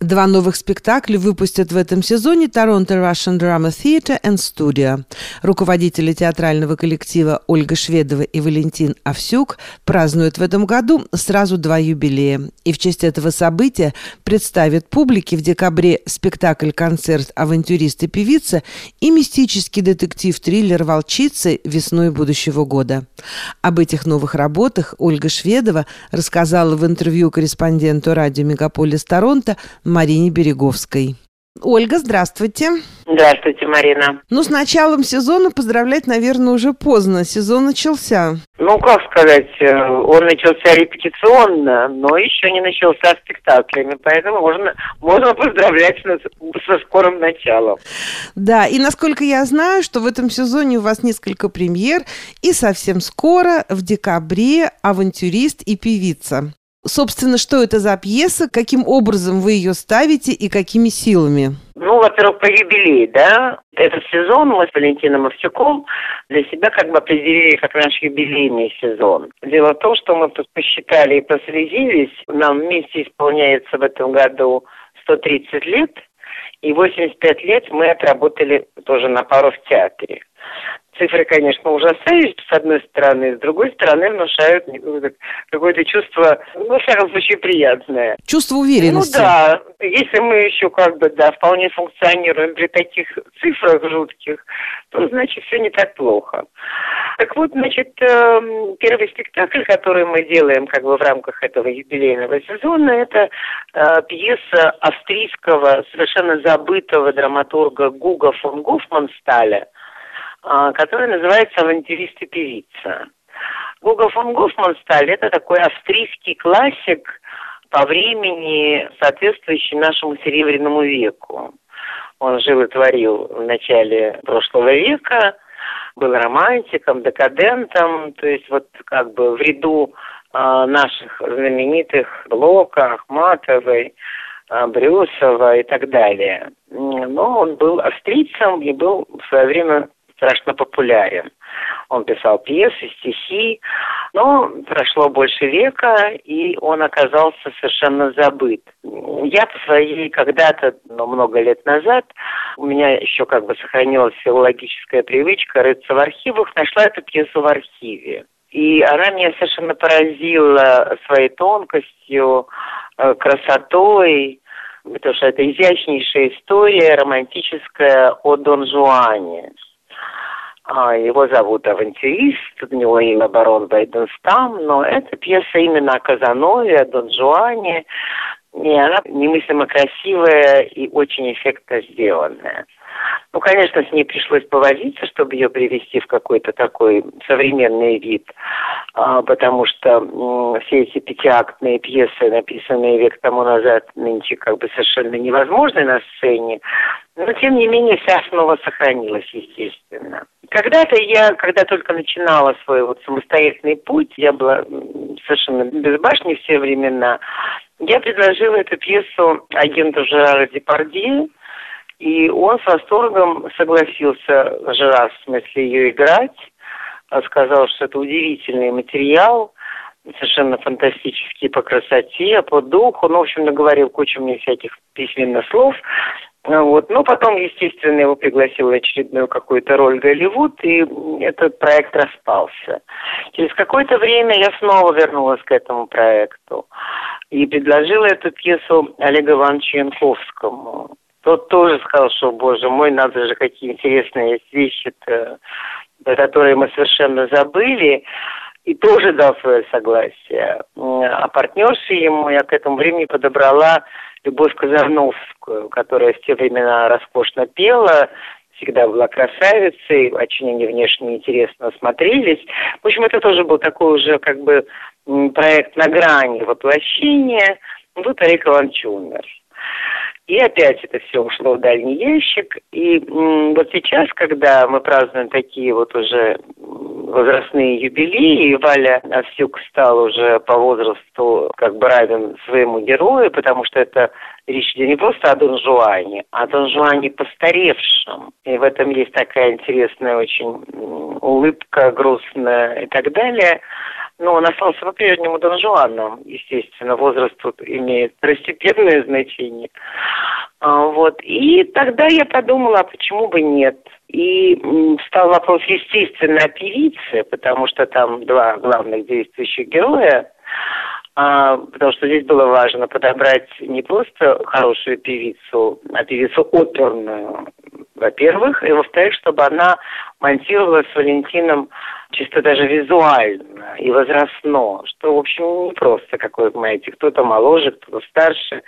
Два новых спектакля выпустят в этом сезоне Торонто Russian Drama Theatre and Studio. Руководители театрального коллектива Ольга Шведова и Валентин Овсюк празднуют в этом году сразу два юбилея. И в честь этого события представят публике в декабре спектакль-концерт «Авантюрист и певица» и мистический детектив-триллер «Волчицы» весной будущего года. Об этих новых работах Ольга Шведова рассказала в интервью корреспонденту радио «Мегаполис Торонто» Марине Береговской. Ольга, здравствуйте. Здравствуйте, Марина. Ну, с началом сезона поздравлять, наверное, уже поздно. Сезон начался. Ну, как сказать, э, он начался репетиционно, но еще не начался спектаклями, поэтому можно, можно поздравлять со скорым началом. Да, и насколько я знаю, что в этом сезоне у вас несколько премьер, и совсем скоро, в декабре, «Авантюрист» и «Певица». Собственно, что это за пьеса, каким образом вы ее ставите и какими силами? Ну, во-первых, по юбилей, да. Этот сезон мы с Валентином Овсюком для себя как бы определили как наш юбилейный сезон. Дело в том, что мы тут посчитали и прослезились. Нам вместе исполняется в этом году 130 лет, и 85 лет мы отработали тоже на пару в театре цифры, конечно, ужасающие, с одной стороны, с другой стороны, внушают какое-то чувство, ну, во всяком случае, приятное. Чувство уверенности. Ну да, если мы еще как бы, да, вполне функционируем при таких цифрах жутких, то, значит, все не так плохо. Так вот, значит, эм, первый спектакль, который мы делаем как бы в рамках этого юбилейного сезона, это э, пьеса австрийского, совершенно забытого драматурга Гуга фон Гофмансталя – который называется «Авантюрист и певица». Гуго фон Гофмансталь – это такой австрийский классик по времени, соответствующий нашему Серебряному веку. Он жил и творил в начале прошлого века, был романтиком, декадентом, то есть вот как бы в ряду э, наших знаменитых Блока, Ахматовой, э, Брюсова и так далее. Но он был австрийцем и был в свое время страшно популярен. Он писал пьесы, стихи, но прошло больше века, и он оказался совершенно забыт. Я по своей когда-то, но много лет назад, у меня еще как бы сохранилась филологическая привычка рыться в архивах, нашла эту пьесу в архиве. И она меня совершенно поразила своей тонкостью, э, красотой, потому что это изящнейшая история романтическая о Дон Жуане. А, его зовут «Авантюрист», у него имя барон Байденстам, но эта пьеса именно о Казанове, о Дон Жуане, и она немыслимо красивая и очень эффектно сделанная. Ну, конечно, с ней пришлось повозиться, чтобы ее привести в какой-то такой современный вид, а, потому что все эти пятиактные пьесы, написанные век тому назад, нынче как бы совершенно невозможны на сцене, но тем не менее вся основа сохранилась, естественно. Когда-то я, когда только начинала свой вот самостоятельный путь, я была совершенно безбашней все времена, я предложила эту пьесу агенту Жерара Депардье, и он с восторгом согласился, Жерар, в смысле, ее играть, сказал, что это удивительный материал, совершенно фантастический по красоте, по духу, ну, в общем, наговорил кучу мне всяких письменных слов, вот. Но потом, естественно, его пригласил в очередную какую-то роль Голливуд, и этот проект распался. Через какое-то время я снова вернулась к этому проекту и предложила эту пьесу Олегу Ивановичу Янковскому. Тот тоже сказал, что, боже мой, надо же, какие интересные есть вещи-то, которые мы совершенно забыли и тоже дал свое согласие. А партнерши ему я к этому времени подобрала Любовь Казарновскую, которая в те времена роскошно пела, всегда была красавицей, очень они внешне интересно смотрелись. В общем, это тоже был такой уже как бы проект на грани воплощения. Вот Олег Иванович умер. И опять это все ушло в дальний ящик. И вот сейчас, когда мы празднуем такие вот уже возрастные юбилеи, и Валя Овсюк стал уже по возрасту как бы равен своему герою, потому что это речь идет не просто о Дон Жуане, а о Дон Жуане постаревшем. И в этом есть такая интересная очень улыбка, грустная и так далее. но он остался по-прежнему Дон Жуаном, естественно, возраст тут имеет второстепенное значение. А, вот. И тогда я подумала, а почему бы нет? И стал вопрос, естественно, о певице, потому что там два главных действующих героя, а, потому что здесь было важно подобрать не просто хорошую певицу, а певицу оперную, во-первых, и во-вторых, чтобы она монтировалась с Валентином чисто даже визуально и возрастно, что, в общем, не просто, как вы понимаете, кто-то моложе, кто-то старше,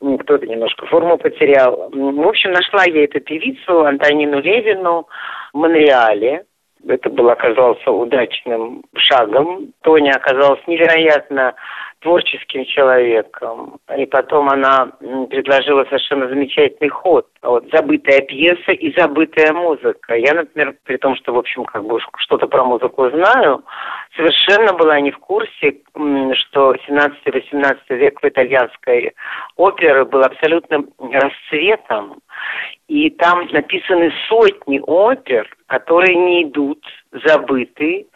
кто-то немножко форму потерял. В общем, нашла я эту певицу Антонину Левину в Монреале, это был оказался удачным шагом. Тоня оказалась невероятно творческим человеком. И потом она предложила совершенно замечательный ход. Вот забытая пьеса и забытая музыка. Я, например, при том, что, в общем, как бы что-то про музыку знаю, совершенно была не в курсе, что 17-18 век в итальянской опере был абсолютным расцветом. И там написаны сотни опер, которые не идут, забыты,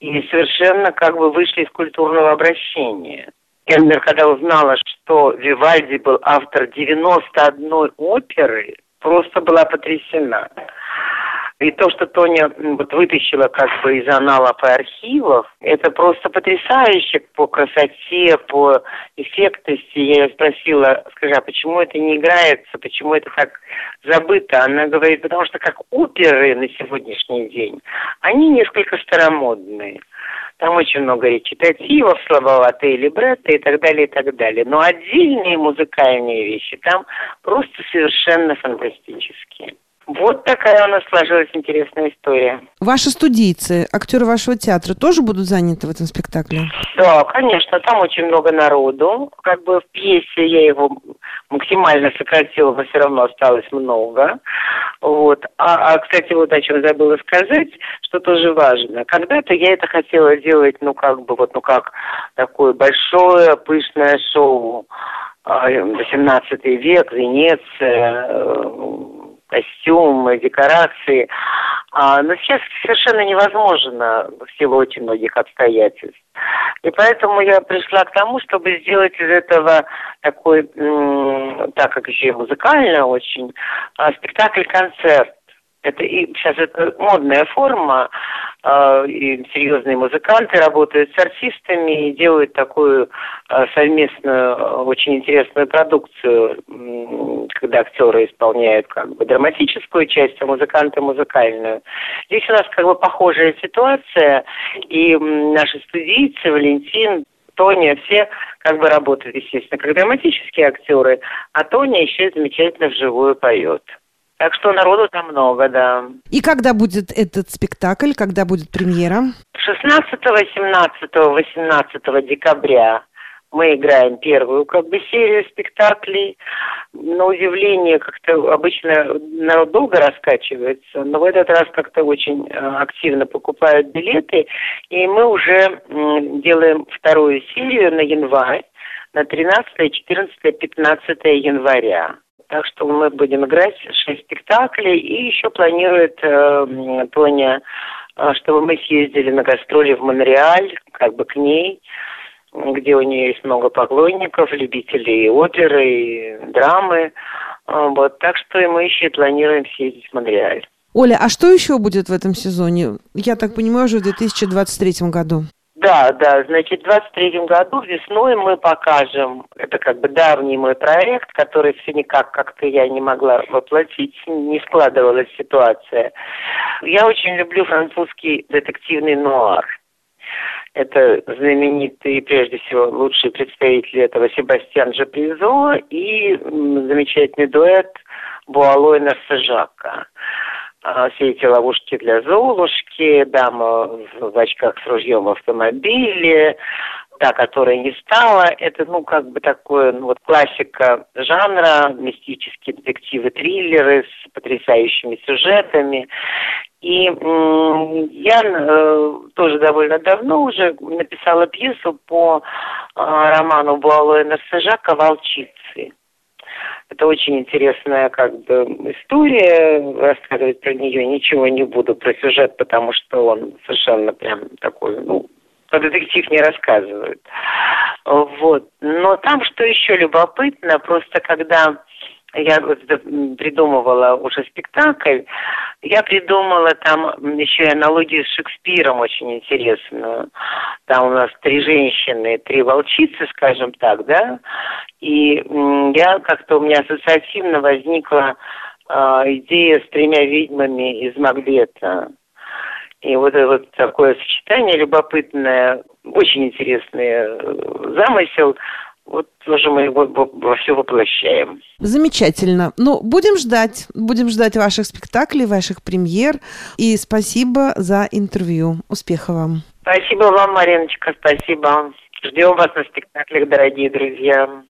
и совершенно как бы вышли из культурного обращения. Кельнер, когда узнала, что Вивальди был автор 91 оперы, просто была потрясена. И то, что Тоня вот вытащила как бы из аналов и архивов, это просто потрясающе по красоте, по эффектности. Я ее спросила, скажи, а почему это не играется, почему это так забыто? Она говорит, потому что как оперы на сегодняшний день, они несколько старомодные. Там очень много речитативов, слабоватые либретто и так далее, и так далее. Но отдельные музыкальные вещи там просто совершенно фантастические. Вот такая у нас сложилась интересная история. Ваши студийцы, актеры вашего театра, тоже будут заняты в этом спектакле? Да, конечно, там очень много народу. Как бы в пьесе я его максимально сократила, но все равно осталось много. Вот. А, а, кстати, вот о чем забыла сказать, что тоже важно. Когда-то я это хотела делать, ну, как бы, вот, ну, как такое большое, пышное шоу. 18 а, век, Венеция, э, костюмы, декорации. А, но сейчас совершенно невозможно в силу очень многих обстоятельств. И поэтому я пришла к тому, чтобы сделать из этого такой, так как еще и музыкально очень, а, спектакль-концерт. Это и сейчас это модная форма, э, и серьезные музыканты работают с артистами и делают такую э, совместную, очень интересную продукцию, когда актеры исполняют как бы драматическую часть, а музыканты музыкальную. Здесь у нас как бы похожая ситуация, и наши студийцы, Валентин, Тоня, все как бы работают, естественно, как драматические актеры, а Тоня еще замечательно вживую поет. Так что народу там много, да. И когда будет этот спектакль, когда будет премьера? 16, 17, 18 декабря мы играем первую как бы серию спектаклей. На удивление, как-то обычно народ долго раскачивается, но в этот раз как-то очень э, активно покупают билеты, и мы уже делаем вторую серию на январь, на 13, 14, 15 января. Так что мы будем играть шесть спектаклей. И еще планирует э, Тоня, э, чтобы мы съездили на гастроли в Монреаль, как бы к ней, где у нее есть много поклонников, любителей оперы, и драмы. Э, вот, так что и мы еще планируем съездить в Монреаль. Оля, а что еще будет в этом сезоне? Я так понимаю, уже в 2023 году. Да, да, значит, в 23 году весной мы покажем, это как бы давний мой проект, который все никак как-то я не могла воплотить, не складывалась ситуация. Я очень люблю французский детективный нуар. Это знаменитый, прежде всего, лучший представитель этого Себастьян Жапризо и замечательный дуэт Буало и Нарсежака. А, все эти ловушки для Золушки, дама в очках с ружьем в автомобиле, та, которая не стала, это, ну, как бы такое, ну, вот классика жанра, мистические детективы, триллеры с потрясающими сюжетами. И я э, тоже довольно давно уже написала пьесу по э, роману Буалоя Нарсежака «Волчицы». Это очень интересная как бы история. Рассказывать про нее ничего не буду про сюжет, потому что он совершенно прям такой, ну, про детектив не рассказывают. Вот. Но там что еще любопытно, просто когда я придумывала уже спектакль, я придумала там еще и аналогию с Шекспиром очень интересную. Там у нас три женщины, три волчицы, скажем так, да, и я как-то у меня ассоциативно возникла э, идея с тремя ведьмами из Макбета. И вот, вот такое сочетание любопытное, очень интересный э, замысел – вот тоже мы его во все воплощаем. Замечательно. Ну, будем ждать. Будем ждать ваших спектаклей, ваших премьер. И спасибо за интервью. Успехов вам. Спасибо вам, Мариночка, спасибо. Ждем вас на спектаклях, дорогие друзья.